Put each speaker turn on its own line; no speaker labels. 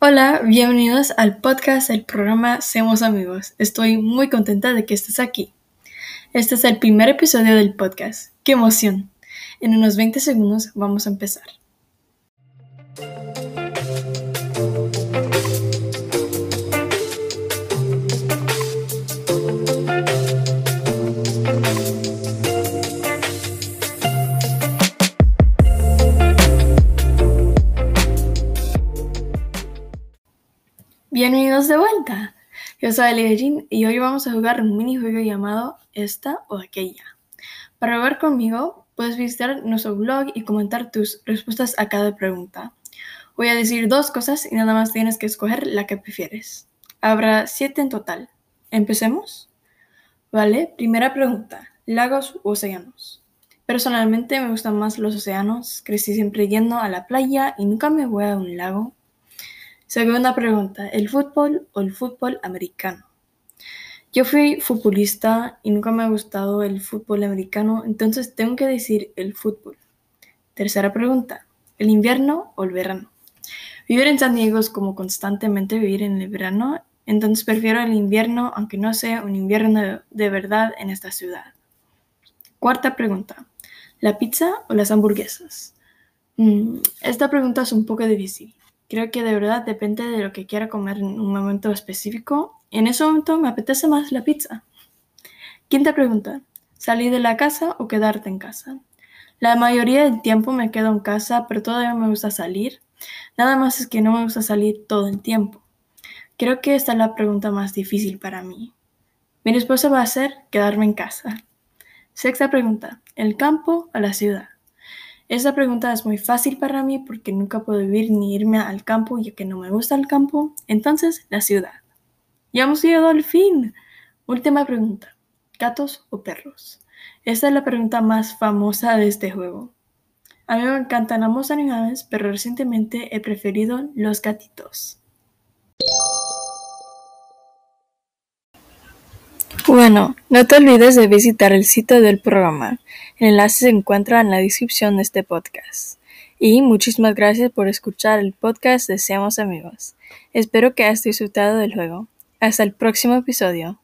Hola, bienvenidos al podcast del programa Seamos Amigos. Estoy muy contenta de que estés aquí. Este es el primer episodio del podcast. ¡Qué emoción! En unos 20 segundos vamos a empezar. Bienvenidos de vuelta. Yo soy Elia y hoy vamos a jugar un minijuego llamado Esta o Aquella. Para jugar conmigo, puedes visitar nuestro blog y comentar tus respuestas a cada pregunta. Voy a decir dos cosas y nada más tienes que escoger la que prefieres. Habrá siete en total. ¿Empecemos? Vale, primera pregunta. ¿Lagos u océanos? Personalmente me gustan más los océanos. Crecí siempre yendo a la playa y nunca me voy a un lago. Segunda pregunta, ¿el fútbol o el fútbol americano? Yo fui futbolista y nunca me ha gustado el fútbol americano, entonces tengo que decir el fútbol. Tercera pregunta, ¿el invierno o el verano? Vivir en San Diego es como constantemente vivir en el verano, entonces prefiero el invierno, aunque no sea un invierno de verdad en esta ciudad. Cuarta pregunta, ¿la pizza o las hamburguesas? Mm, esta pregunta es un poco difícil. Creo que de verdad depende de lo que quiera comer en un momento específico. En ese momento me apetece más la pizza. Quinta pregunta. ¿Salir de la casa o quedarte en casa? La mayoría del tiempo me quedo en casa, pero todavía me gusta salir. Nada más es que no me gusta salir todo el tiempo. Creo que esta es la pregunta más difícil para mí. Mi respuesta va a ser quedarme en casa. Sexta pregunta. ¿El campo o la ciudad? Esa pregunta es muy fácil para mí porque nunca puedo vivir ni irme al campo ya que no me gusta el campo. Entonces, la ciudad. Ya hemos llegado al fin. Última pregunta. ¿Gatos o perros? Esta es la pregunta más famosa de este juego. A mí me encantan ambos animales, pero recientemente he preferido los gatitos. Bueno, no te olvides de visitar el sitio del programa. El enlace se encuentra en la descripción de este podcast. Y muchísimas gracias por escuchar el podcast de Seamos Amigos. Espero que hayas disfrutado del juego. Hasta el próximo episodio.